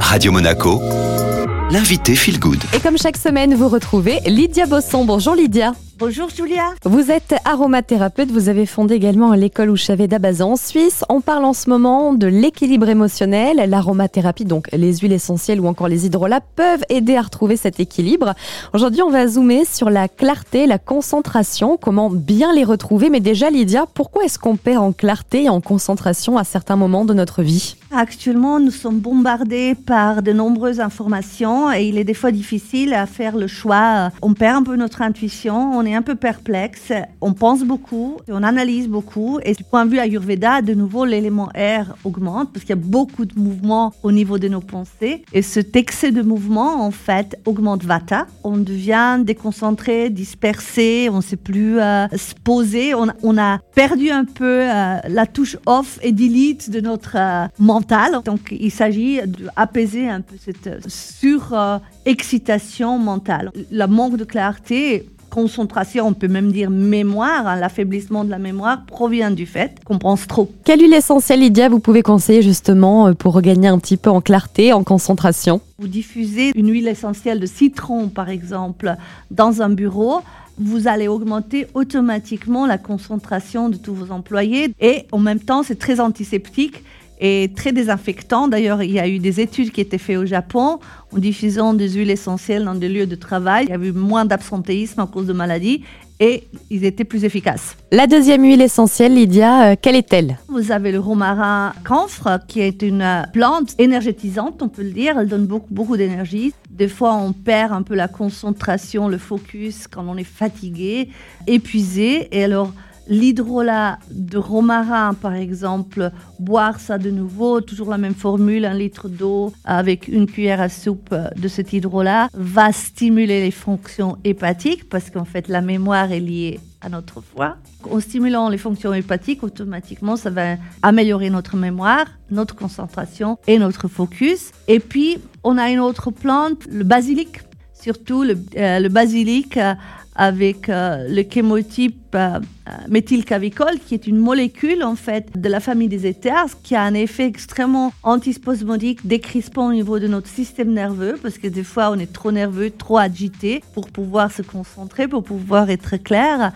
Radio Monaco, l'invité Feel Good. Et comme chaque semaine, vous retrouvez Lydia Bosson. Bonjour Lydia. Bonjour Julia. Vous êtes aromathérapeute, vous avez fondé également l'école Ouchavé d'Abazan en Suisse. On parle en ce moment de l'équilibre émotionnel. L'aromathérapie, donc les huiles essentielles ou encore les hydrolats, peuvent aider à retrouver cet équilibre. Aujourd'hui, on va zoomer sur la clarté, la concentration, comment bien les retrouver. Mais déjà, Lydia, pourquoi est-ce qu'on perd en clarté et en concentration à certains moments de notre vie? Actuellement, nous sommes bombardés par de nombreuses informations et il est des fois difficile à faire le choix. On perd un peu notre intuition, on est un peu perplexe, on pense beaucoup, on analyse beaucoup. Et du point de vue Ayurveda, de nouveau, l'élément air augmente parce qu'il y a beaucoup de mouvements au niveau de nos pensées. Et cet excès de mouvement, en fait, augmente Vata. On devient déconcentré, dispersé, on ne sait plus euh, se poser. On, a perdu un peu euh, la touche off et delete de notre euh, mental. Donc, il s'agit d'apaiser un peu cette surexcitation mentale. Le manque de clarté concentration, on peut même dire mémoire, hein, l'affaiblissement de la mémoire provient du fait qu'on pense trop. Quelle huile essentielle, Lydia, vous pouvez conseiller justement euh, pour regagner un petit peu en clarté, en concentration? Vous diffusez une huile essentielle de citron, par exemple, dans un bureau. Vous allez augmenter automatiquement la concentration de tous vos employés. Et en même temps c'est très antiseptique et très désinfectant. D'ailleurs, il y a eu des études qui étaient faites au Japon en diffusant des huiles essentielles dans des lieux de travail. Il y a eu moins d'absentéisme à cause de maladies et ils étaient plus efficaces. La deuxième huile essentielle, Lydia, euh, quelle est-elle? Vous avez le romarin camphre, qui est une plante énergétisante, on peut le dire. Elle donne beaucoup, beaucoup d'énergie. Des fois, on perd un peu la concentration, le focus quand on est fatigué, épuisé. Et alors, L'hydrolat de romarin, par exemple, boire ça de nouveau, toujours la même formule, un litre d'eau avec une cuillère à soupe de cet hydrolat, va stimuler les fonctions hépatiques parce qu'en fait la mémoire est liée à notre foie. En stimulant les fonctions hépatiques, automatiquement, ça va améliorer notre mémoire, notre concentration et notre focus. Et puis, on a une autre plante, le basilic surtout le, euh, basilic euh, avec euh, le chémotype méthylcavicol, qui est une molécule en fait de la famille des éthers, qui a un effet extrêmement antispasmodique, décrispant au niveau de notre système nerveux, parce que des fois on est trop nerveux, trop agité pour pouvoir se concentrer, pour pouvoir être clair.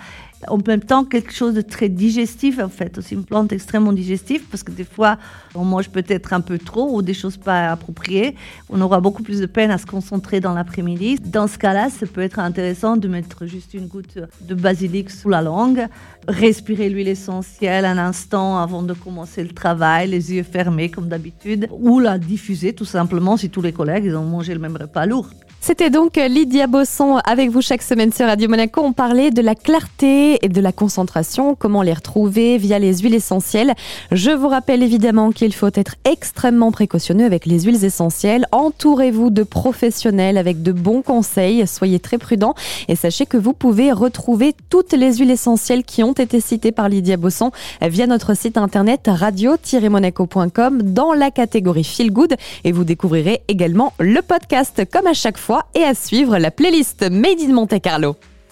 En même temps quelque chose de très digestif en fait, aussi une plante extrêmement digestive parce que des fois on mange peut-être un peu trop ou des choses pas appropriées, on aura beaucoup plus de peine à se concentrer dans l'après-midi. Dans ce cas-là, ça peut être intéressant de mettre juste une goutte de basilic sous la langue, respirer l'huile essentielle un instant avant de commencer le travail, les yeux fermés comme d'habitude, ou la diffuser tout simplement si tous les collègues ils ont mangé le même repas lourd. C'était donc Lydia Bosson avec vous chaque semaine sur Radio Monaco. On parlait de la clarté et de la concentration, comment les retrouver via les huiles essentielles. Je vous rappelle évidemment qu'il faut être extrêmement précautionneux avec les huiles essentielles. Entourez-vous de professionnels avec de bons conseils. Soyez très prudents et sachez que vous pouvez retrouver toutes les huiles essentielles qui ont été citées par Lydia Bosson via notre site internet radio-monaco.com dans la catégorie Feel Good et vous découvrirez également le podcast comme à chaque fois et à suivre la playlist Made in Monte Carlo.